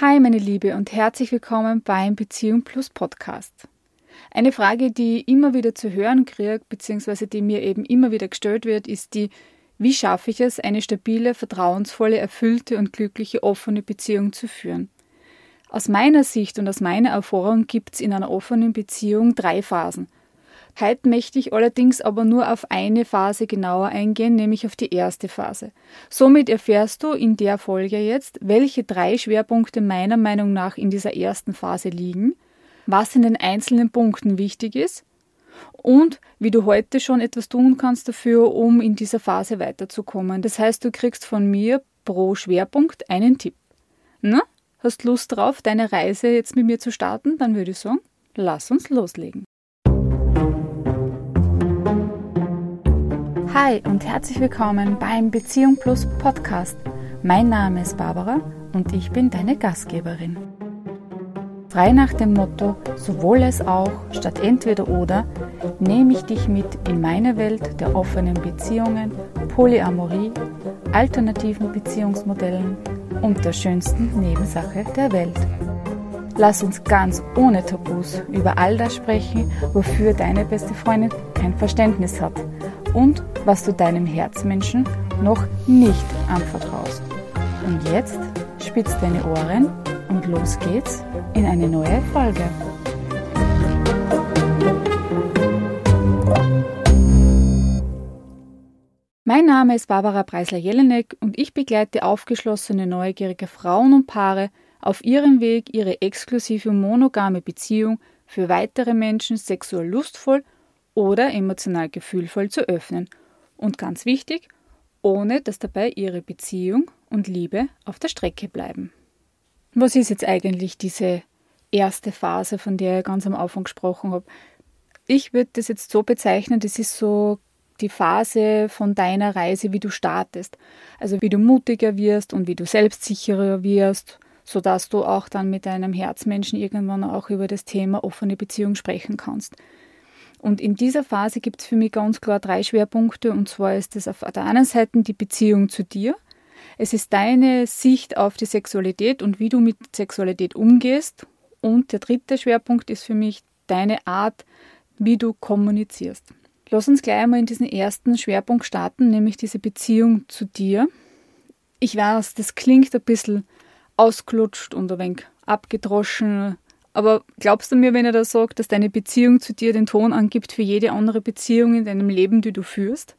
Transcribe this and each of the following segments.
Hi meine Liebe und herzlich willkommen beim Beziehung Plus Podcast. Eine Frage, die ich immer wieder zu hören kriege, beziehungsweise die mir eben immer wieder gestellt wird, ist die, wie schaffe ich es, eine stabile, vertrauensvolle, erfüllte und glückliche offene Beziehung zu führen? Aus meiner Sicht und aus meiner Erfahrung gibt es in einer offenen Beziehung drei Phasen. Heute möchte ich allerdings aber nur auf eine Phase genauer eingehen, nämlich auf die erste Phase. Somit erfährst du in der Folge jetzt, welche drei Schwerpunkte meiner Meinung nach in dieser ersten Phase liegen, was in den einzelnen Punkten wichtig ist und wie du heute schon etwas tun kannst dafür, um in dieser Phase weiterzukommen. Das heißt, du kriegst von mir pro Schwerpunkt einen Tipp. Na, hast Lust drauf, deine Reise jetzt mit mir zu starten? Dann würde ich sagen, lass uns loslegen. Hi und herzlich willkommen beim Beziehung Plus Podcast. Mein Name ist Barbara und ich bin deine Gastgeberin. Frei nach dem Motto sowohl es auch statt entweder oder nehme ich dich mit in meine Welt der offenen Beziehungen, Polyamorie, alternativen Beziehungsmodellen und der schönsten Nebensache der Welt. Lass uns ganz ohne Tabus über all das sprechen, wofür deine beste Freundin kein Verständnis hat und was du deinem Herzmenschen noch nicht anvertraust. Und jetzt spitz deine Ohren und los geht's in eine neue Folge. Mein Name ist Barbara Preisler-Jelinek und ich begleite aufgeschlossene, neugierige Frauen und Paare auf ihrem Weg, ihre exklusive monogame Beziehung für weitere Menschen sexuell lustvoll oder emotional gefühlvoll zu öffnen und ganz wichtig, ohne dass dabei ihre Beziehung und Liebe auf der Strecke bleiben. Was ist jetzt eigentlich diese erste Phase, von der ich ganz am Anfang gesprochen habe? Ich würde das jetzt so bezeichnen, das ist so die Phase von deiner Reise, wie du startest. Also wie du mutiger wirst und wie du selbstsicherer wirst, sodass du auch dann mit deinem Herzmenschen irgendwann auch über das Thema offene Beziehung sprechen kannst. Und in dieser Phase gibt es für mich ganz klar drei Schwerpunkte. Und zwar ist es auf der einen Seite die Beziehung zu dir. Es ist deine Sicht auf die Sexualität und wie du mit Sexualität umgehst. Und der dritte Schwerpunkt ist für mich deine Art, wie du kommunizierst. Lass uns gleich einmal in diesen ersten Schwerpunkt starten, nämlich diese Beziehung zu dir. Ich weiß, das klingt ein bisschen ausgelutscht und ein wenig abgedroschen, aber glaubst du mir, wenn er da sagt, dass deine Beziehung zu dir den Ton angibt für jede andere Beziehung in deinem Leben, die du führst?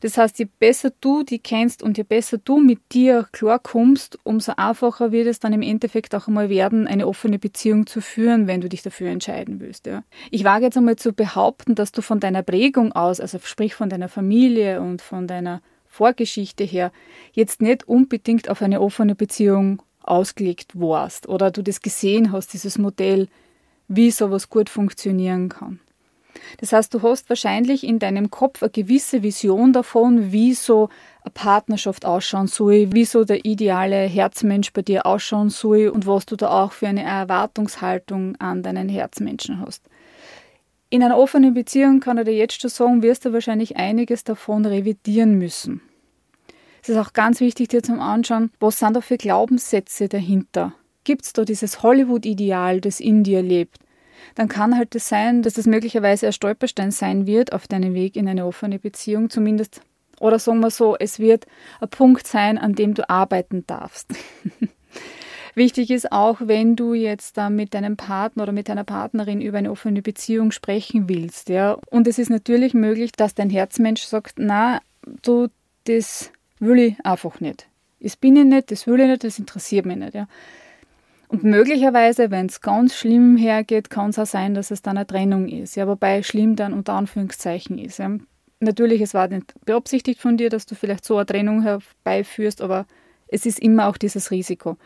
Das heißt, je besser du die kennst und je besser du mit dir klarkommst, umso einfacher wird es dann im Endeffekt auch einmal werden, eine offene Beziehung zu führen, wenn du dich dafür entscheiden willst. Ja. Ich wage jetzt einmal zu behaupten, dass du von deiner Prägung aus, also sprich von deiner Familie und von deiner Vorgeschichte her, jetzt nicht unbedingt auf eine offene Beziehung ausgelegt warst oder du das gesehen hast, dieses Modell, wie sowas gut funktionieren kann. Das heißt, du hast wahrscheinlich in deinem Kopf eine gewisse Vision davon, wie so eine Partnerschaft ausschauen soll, wie so der ideale Herzmensch bei dir ausschauen soll und was du da auch für eine Erwartungshaltung an deinen Herzmenschen hast. In einer offenen Beziehung kann ich dir jetzt schon sagen, wirst du wahrscheinlich einiges davon revidieren müssen. Es ist auch ganz wichtig, dir zum Anschauen, was sind da für Glaubenssätze dahinter? Gibt es da dieses Hollywood-Ideal, das in dir lebt? Dann kann halt das sein, dass das möglicherweise ein Stolperstein sein wird auf deinem Weg in eine offene Beziehung, zumindest. Oder sagen wir so, es wird ein Punkt sein, an dem du arbeiten darfst. Wichtig ist auch, wenn du jetzt da mit deinem Partner oder mit deiner Partnerin über eine offene Beziehung sprechen willst, ja. Und es ist natürlich möglich, dass dein Herzmensch sagt, na, du, das will ich einfach nicht. Das bin ich nicht, das will ich nicht, das interessiert mich nicht. Ja. Und möglicherweise, wenn es ganz schlimm hergeht, kann es auch sein, dass es dann eine Trennung ist. Ja, wobei schlimm dann unter Anführungszeichen ist. Ja. Natürlich, es war nicht beabsichtigt von dir, dass du vielleicht so eine Trennung herbeiführst, aber es ist immer auch dieses Risiko.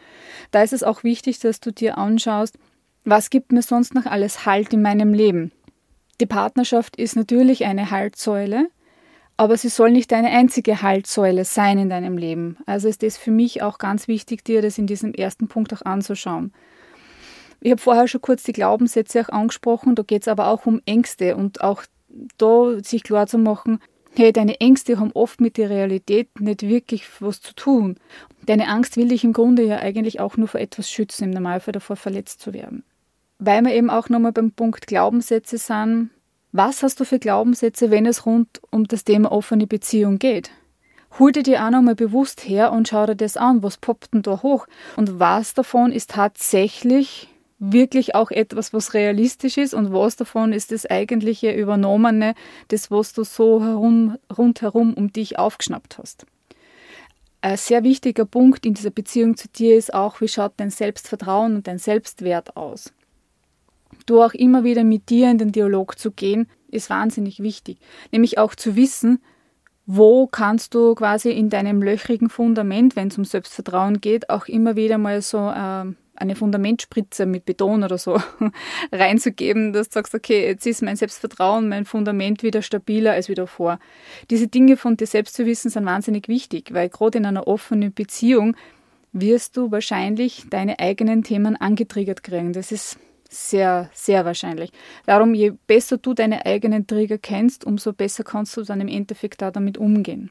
Da ist es auch wichtig, dass du dir anschaust, was gibt mir sonst noch alles Halt in meinem Leben. Die Partnerschaft ist natürlich eine Haltsäule, aber sie soll nicht deine einzige Haltsäule sein in deinem Leben. Also ist es für mich auch ganz wichtig, dir das in diesem ersten Punkt auch anzuschauen. Ich habe vorher schon kurz die Glaubenssätze auch angesprochen, da geht es aber auch um Ängste und auch da sich klar zu machen, Hey, deine Ängste haben oft mit der Realität nicht wirklich was zu tun. Deine Angst will dich im Grunde ja eigentlich auch nur vor etwas schützen, im Normalfall davor verletzt zu werden. Weil wir eben auch nochmal beim Punkt Glaubenssätze sind. Was hast du für Glaubenssätze, wenn es rund um das Thema offene Beziehung geht? Hol dir die auch nochmal bewusst her und schau dir das an. Was poppt denn da hoch? Und was davon ist tatsächlich wirklich auch etwas, was realistisch ist und was davon ist das eigentliche Übernommene, das, was du so herum, rundherum um dich aufgeschnappt hast. Ein sehr wichtiger Punkt in dieser Beziehung zu dir ist auch, wie schaut dein Selbstvertrauen und dein Selbstwert aus. Du auch immer wieder mit dir in den Dialog zu gehen, ist wahnsinnig wichtig. Nämlich auch zu wissen, wo kannst du quasi in deinem löchrigen Fundament, wenn es um Selbstvertrauen geht, auch immer wieder mal so äh, eine Fundamentspritze mit Beton oder so reinzugeben, dass du sagst, okay, jetzt ist mein Selbstvertrauen, mein Fundament wieder stabiler als wieder vor. Diese Dinge von dir selbst zu wissen sind wahnsinnig wichtig, weil gerade in einer offenen Beziehung wirst du wahrscheinlich deine eigenen Themen angetriggert kriegen. Das ist sehr, sehr wahrscheinlich. Darum, je besser du deine eigenen Trigger kennst, umso besser kannst du dann im Endeffekt da damit umgehen.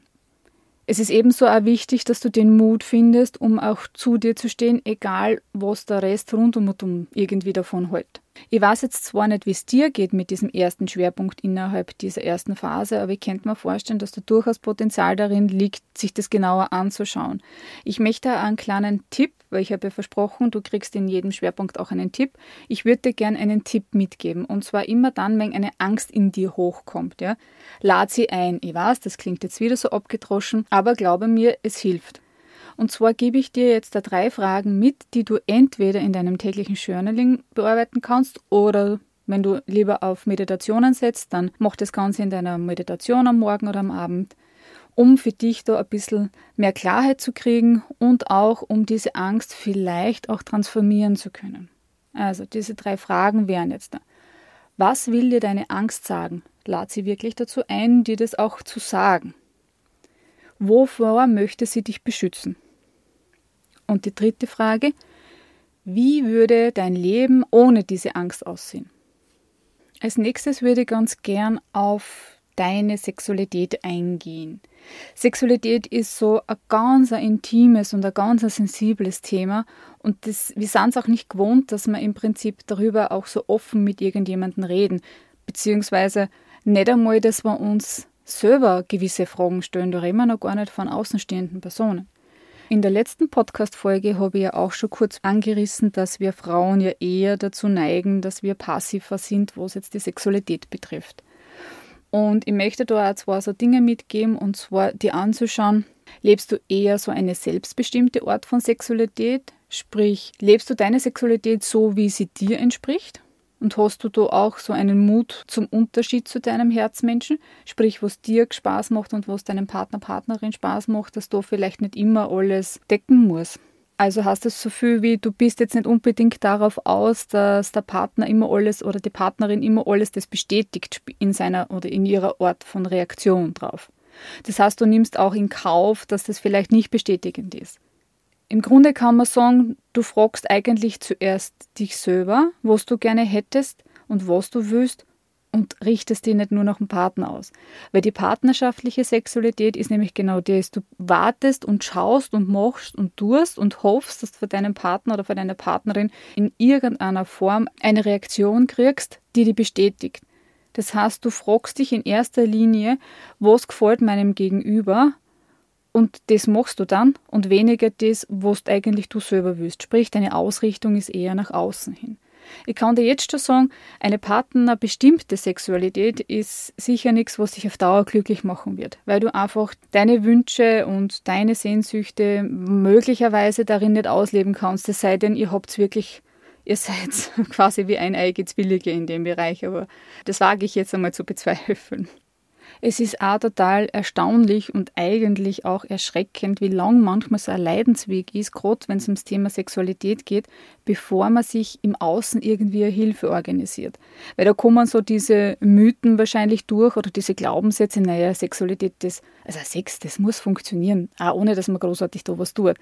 Es ist ebenso auch wichtig, dass du den Mut findest, um auch zu dir zu stehen, egal was der Rest rund um irgendwie davon hält. Ich weiß jetzt zwar nicht, wie es dir geht mit diesem ersten Schwerpunkt innerhalb dieser ersten Phase, aber ich könnte mir vorstellen, dass da durchaus Potenzial darin liegt, sich das genauer anzuschauen. Ich möchte einen kleinen Tipp, weil ich habe ja versprochen, du kriegst in jedem Schwerpunkt auch einen Tipp. Ich würde dir gerne einen Tipp mitgeben und zwar immer dann, wenn eine Angst in dir hochkommt. Ja? Lad sie ein. Ich weiß, das klingt jetzt wieder so abgedroschen, aber glaube mir, es hilft. Und zwar gebe ich dir jetzt da drei Fragen mit, die du entweder in deinem täglichen Journaling bearbeiten kannst oder wenn du lieber auf Meditationen setzt, dann mach das Ganze in deiner Meditation am Morgen oder am Abend, um für dich da ein bisschen mehr Klarheit zu kriegen und auch um diese Angst vielleicht auch transformieren zu können. Also diese drei Fragen wären jetzt da. Was will dir deine Angst sagen? Lad sie wirklich dazu ein, dir das auch zu sagen. Wovor möchte sie dich beschützen? Und die dritte Frage, wie würde dein Leben ohne diese Angst aussehen? Als nächstes würde ich ganz gern auf deine Sexualität eingehen. Sexualität ist so ein ganz intimes und ein ganz sensibles Thema und das, wir sind es auch nicht gewohnt, dass wir im Prinzip darüber auch so offen mit irgendjemandem reden, beziehungsweise nicht einmal, dass wir uns selber gewisse Fragen stellen, da reden wir noch gar nicht von außenstehenden Personen. In der letzten Podcast-Folge habe ich ja auch schon kurz angerissen, dass wir Frauen ja eher dazu neigen, dass wir passiver sind, was jetzt die Sexualität betrifft. Und ich möchte da auch zwei so Dinge mitgeben, und zwar die anzuschauen, lebst du eher so eine selbstbestimmte Art von Sexualität? Sprich, lebst du deine Sexualität so, wie sie dir entspricht? Und hast du da auch so einen Mut zum Unterschied zu deinem Herzmenschen? Sprich, was dir Spaß macht und was deinem Partner, Partnerin Spaß macht, dass du vielleicht nicht immer alles decken muss. Also heißt das so viel wie, du bist jetzt nicht unbedingt darauf aus, dass der Partner immer alles oder die Partnerin immer alles das bestätigt in seiner oder in ihrer Art von Reaktion drauf. Das heißt, du nimmst auch in Kauf, dass das vielleicht nicht bestätigend ist. Im Grunde kann man sagen, du fragst eigentlich zuerst dich selber, was du gerne hättest und was du willst und richtest dich nicht nur nach dem Partner aus. Weil die partnerschaftliche Sexualität ist nämlich genau das. Du wartest und schaust und machst und tust und hoffst, dass du für deinen Partner oder für deine Partnerin in irgendeiner Form eine Reaktion kriegst, die dich bestätigt. Das heißt, du fragst dich in erster Linie, was gefällt meinem Gegenüber und das machst du dann und weniger das, was eigentlich du selber willst. Sprich, deine Ausrichtung ist eher nach außen hin. Ich kann dir jetzt schon sagen, eine partnerbestimmte Sexualität ist sicher nichts, was dich auf Dauer glücklich machen wird, weil du einfach deine Wünsche und deine Sehnsüchte möglicherweise darin nicht ausleben kannst, es sei denn, ihr habt wirklich ihr seid quasi wie eineige Zwillige in dem Bereich, aber das wage ich jetzt einmal zu bezweifeln. Es ist auch total erstaunlich und eigentlich auch erschreckend, wie lang manchmal so ein Leidensweg ist, gerade wenn es ums Thema Sexualität geht, bevor man sich im Außen irgendwie eine Hilfe organisiert. Weil da kommen so diese Mythen wahrscheinlich durch oder diese Glaubenssätze, naja, Sexualität, das, also Sex, das muss funktionieren, auch ohne dass man großartig da was tut.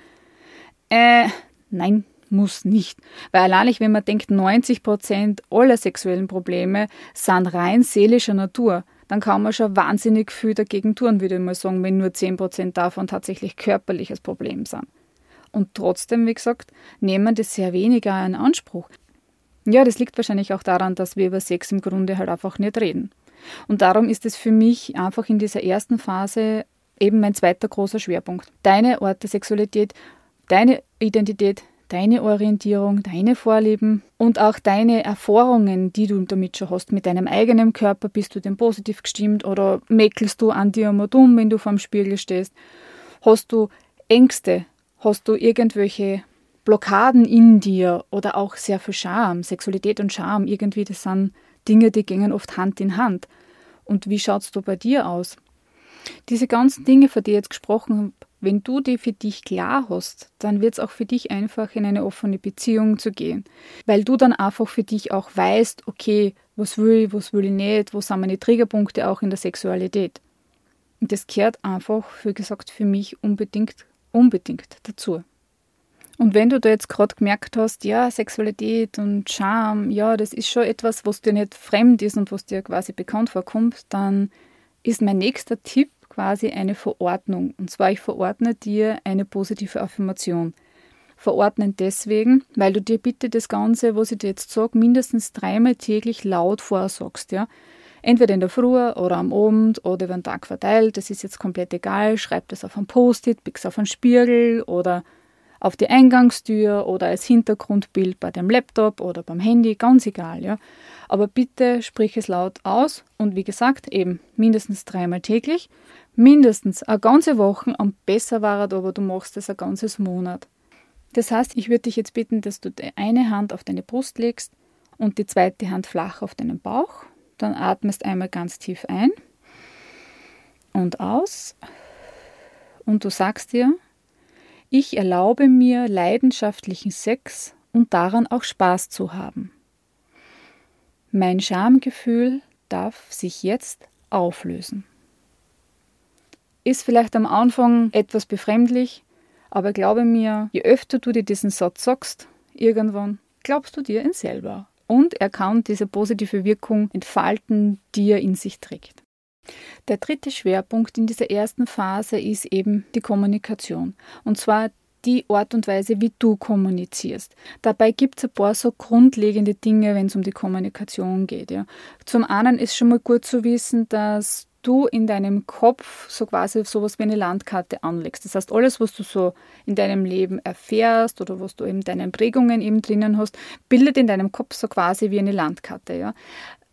Äh, nein, muss nicht. Weil allein, wenn man denkt, 90 Prozent aller sexuellen Probleme sind rein seelischer Natur dann kann man schon wahnsinnig viel dagegen tun, würde ich mal sagen, wenn nur 10% davon tatsächlich körperliches Problem sind. Und trotzdem, wie gesagt, nehmen das sehr weniger in Anspruch. Ja, das liegt wahrscheinlich auch daran, dass wir über Sex im Grunde halt einfach nicht reden. Und darum ist es für mich einfach in dieser ersten Phase eben mein zweiter großer Schwerpunkt. Deine Ort der Sexualität, deine Identität, deine Orientierung, deine Vorlieben und auch deine Erfahrungen, die du damit schon hast mit deinem eigenen Körper. Bist du denn positiv gestimmt oder mäkelst du an dir immer dumm, wenn du vorm Spiegel stehst? Hast du Ängste? Hast du irgendwelche Blockaden in dir oder auch sehr viel Scham? Sexualität und Scham, irgendwie, das sind Dinge, die gehen oft Hand in Hand. Und wie schaut es da bei dir aus? Diese ganzen Dinge, von denen ich jetzt gesprochen habe, wenn du die für dich klar hast, dann wird es auch für dich einfach in eine offene Beziehung zu gehen. Weil du dann einfach für dich auch weißt, okay, was will ich, was will ich nicht, wo sind meine Triggerpunkte auch in der Sexualität. Und das gehört einfach, wie gesagt, für mich unbedingt, unbedingt dazu. Und wenn du da jetzt gerade gemerkt hast, ja, Sexualität und Charme, ja, das ist schon etwas, was dir nicht fremd ist und was dir quasi bekannt vorkommt, dann ist mein nächster Tipp quasi eine Verordnung. Und zwar, ich verordne dir eine positive Affirmation. Verordnen deswegen, weil du dir bitte das Ganze, was ich dir jetzt sage, mindestens dreimal täglich laut vorsagst. Ja? Entweder in der Früh oder am Abend oder über den Tag verteilt, das ist jetzt komplett egal. Schreib das auf ein Post-it, pick's auf einen Spiegel oder auf die Eingangstür oder als Hintergrundbild bei dem Laptop oder beim Handy, ganz egal, ja. Aber bitte sprich es laut aus und wie gesagt, eben mindestens dreimal täglich, mindestens eine ganze Woche, am besser war es aber, du machst es ein ganzes Monat. Das heißt, ich würde dich jetzt bitten, dass du die eine Hand auf deine Brust legst und die zweite Hand flach auf deinen Bauch. Dann atmest einmal ganz tief ein und aus. Und du sagst dir, ich erlaube mir leidenschaftlichen Sex und daran auch Spaß zu haben. Mein Schamgefühl darf sich jetzt auflösen. Ist vielleicht am Anfang etwas befremdlich, aber glaube mir, je öfter du dir diesen Satz sagst, irgendwann glaubst du dir ihn selber und er kann diese positive Wirkung entfalten, die er in sich trägt. Der dritte Schwerpunkt in dieser ersten Phase ist eben die Kommunikation. Und zwar die Art und Weise, wie du kommunizierst. Dabei gibt es ein paar so grundlegende Dinge, wenn es um die Kommunikation geht. Ja. Zum einen ist schon mal gut zu wissen, dass du in deinem Kopf so quasi sowas wie eine Landkarte anlegst. Das heißt, alles, was du so in deinem Leben erfährst oder was du in deinen Prägungen eben drinnen hast, bildet in deinem Kopf so quasi wie eine Landkarte. Ja.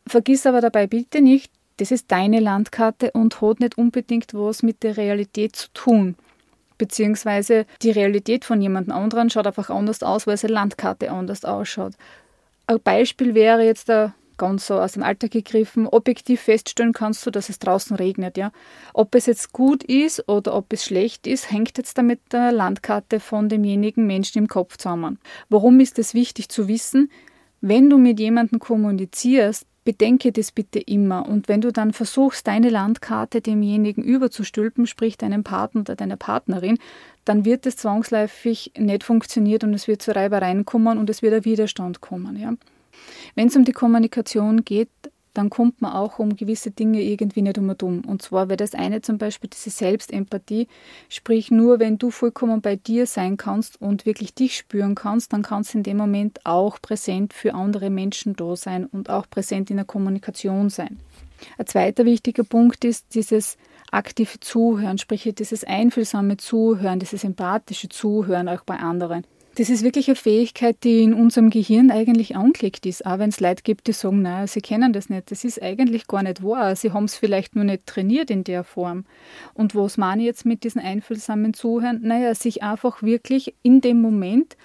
Vergiss aber dabei bitte nicht, das ist deine Landkarte und hat nicht unbedingt was mit der Realität zu tun. Beziehungsweise die Realität von jemand anderen schaut einfach anders aus, weil seine Landkarte anders ausschaut. Ein Beispiel wäre jetzt da ganz so aus dem Alltag gegriffen, objektiv feststellen kannst du, dass es draußen regnet, ja. Ob es jetzt gut ist oder ob es schlecht ist, hängt jetzt da mit der Landkarte von demjenigen Menschen im Kopf zusammen. Warum ist es wichtig zu wissen? Wenn du mit jemandem kommunizierst, Bedenke das bitte immer. Und wenn du dann versuchst, deine Landkarte demjenigen überzustülpen, sprich deinem Partner oder deiner Partnerin, dann wird es zwangsläufig nicht funktionieren und es wird zu Reibereien kommen und es wird ein Widerstand kommen. Ja? Wenn es um die Kommunikation geht, dann kommt man auch um gewisse Dinge irgendwie nicht um und um. Und zwar wäre das eine zum Beispiel diese Selbstempathie, sprich nur wenn du vollkommen bei dir sein kannst und wirklich dich spüren kannst, dann kannst du in dem Moment auch präsent für andere Menschen da sein und auch präsent in der Kommunikation sein. Ein zweiter wichtiger Punkt ist dieses aktive Zuhören, sprich dieses einfühlsame Zuhören, dieses empathische Zuhören auch bei anderen. Das ist wirklich eine Fähigkeit, die in unserem Gehirn eigentlich angelegt ist. Auch wenn es Leute gibt, die sagen, naja, sie kennen das nicht. Das ist eigentlich gar nicht wahr. Sie haben es vielleicht nur nicht trainiert in der Form. Und was meine ich jetzt mit diesem einfühlsamen Zuhören? Naja, sich einfach wirklich in dem Moment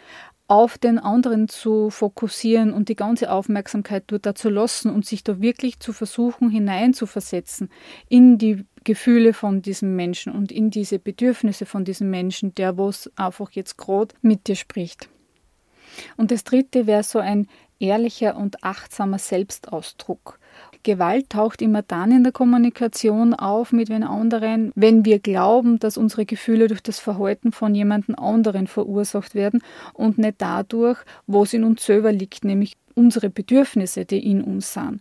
auf den anderen zu fokussieren und die ganze Aufmerksamkeit dort zu lassen und sich da wirklich zu versuchen hineinzuversetzen in die Gefühle von diesem Menschen und in diese Bedürfnisse von diesem Menschen, der was einfach jetzt gerade mit dir spricht. Und das dritte wäre so ein ehrlicher und achtsamer Selbstausdruck. Gewalt taucht immer dann in der Kommunikation auf mit den anderen, wenn wir glauben, dass unsere Gefühle durch das Verhalten von jemandem anderen verursacht werden und nicht dadurch, wo es in uns selber liegt, nämlich unsere Bedürfnisse, die in uns sind.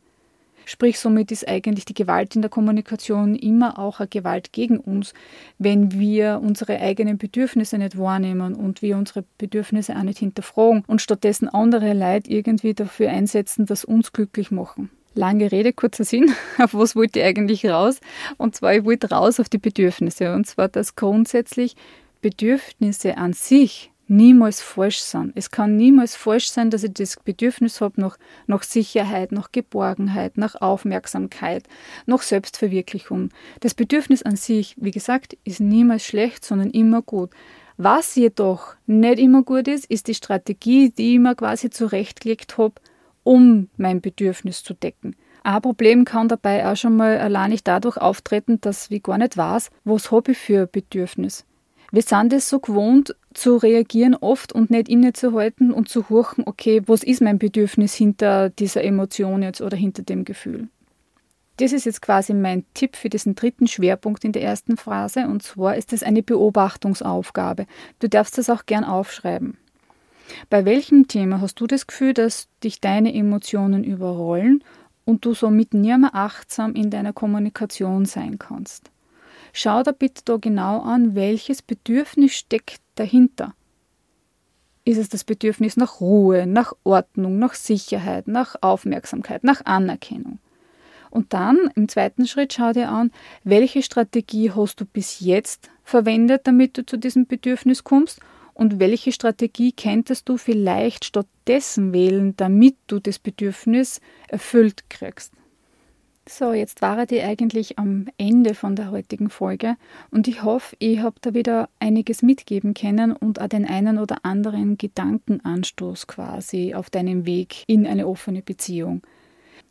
Sprich, somit ist eigentlich die Gewalt in der Kommunikation immer auch eine Gewalt gegen uns, wenn wir unsere eigenen Bedürfnisse nicht wahrnehmen und wir unsere Bedürfnisse auch nicht hinterfragen und stattdessen andere Leute irgendwie dafür einsetzen, dass uns glücklich machen. Lange Rede, kurzer Sinn. Auf was wollte ich eigentlich raus? Und zwar, ich wollte raus auf die Bedürfnisse. Und zwar, dass grundsätzlich Bedürfnisse an sich niemals falsch sind. Es kann niemals falsch sein, dass ich das Bedürfnis habe nach, nach Sicherheit, nach Geborgenheit, nach Aufmerksamkeit, nach Selbstverwirklichung. Das Bedürfnis an sich, wie gesagt, ist niemals schlecht, sondern immer gut. Was jedoch nicht immer gut ist, ist die Strategie, die ich mir quasi zurechtgelegt habe, um mein Bedürfnis zu decken. Ein Problem kann dabei auch schon mal allein nicht dadurch auftreten, dass ich gar nicht weiß, was habe ich für Bedürfnis. Wir sind es so gewohnt, zu reagieren oft und nicht innezuhalten und zu horchen, okay, was ist mein Bedürfnis hinter dieser Emotion jetzt oder hinter dem Gefühl. Das ist jetzt quasi mein Tipp für diesen dritten Schwerpunkt in der ersten Phase und zwar ist es eine Beobachtungsaufgabe. Du darfst das auch gern aufschreiben. Bei welchem Thema hast du das Gefühl, dass dich deine Emotionen überrollen und du somit nie mehr achtsam in deiner Kommunikation sein kannst? Schau da bitte da genau an, welches Bedürfnis steckt dahinter. Ist es das Bedürfnis nach Ruhe, nach Ordnung, nach Sicherheit, nach Aufmerksamkeit, nach Anerkennung? Und dann im zweiten Schritt schau dir an, welche Strategie hast du bis jetzt verwendet, damit du zu diesem Bedürfnis kommst und welche Strategie könntest du vielleicht stattdessen wählen, damit du das Bedürfnis erfüllt kriegst. So, jetzt war ich eigentlich am Ende von der heutigen Folge und ich hoffe, ich habe da wieder einiges mitgeben können und auch den einen oder anderen Gedankenanstoß quasi auf deinem Weg in eine offene Beziehung.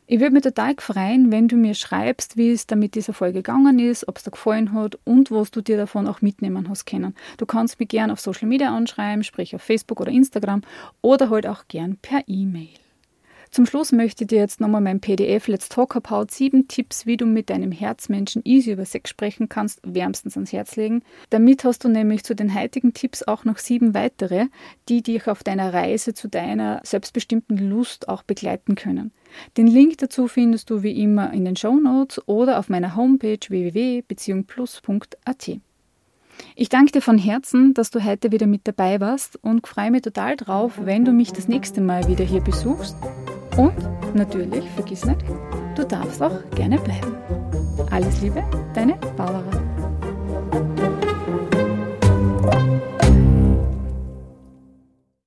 Ich würde mich total freuen, wenn du mir schreibst, wie es da mit dieser Folge gegangen ist, ob es dir gefallen hat und was du dir davon auch mitnehmen hast können. Du kannst mich gern auf Social Media anschreiben, sprich auf Facebook oder Instagram oder halt auch gern per E-Mail. Zum Schluss möchte ich dir jetzt nochmal mein PDF Let's Talk About 7 Tipps, wie du mit deinem Herzmenschen easy über Sex sprechen kannst, wärmstens ans Herz legen. Damit hast du nämlich zu den heutigen Tipps auch noch sieben weitere, die dich auf deiner Reise zu deiner selbstbestimmten Lust auch begleiten können. Den Link dazu findest du wie immer in den Show Notes oder auf meiner Homepage www.beziehungplus.at. Ich danke dir von Herzen, dass du heute wieder mit dabei warst und freue mich total drauf, wenn du mich das nächste Mal wieder hier besuchst. Und natürlich, vergiss nicht, du darfst auch gerne bleiben. Alles Liebe, deine Barbara.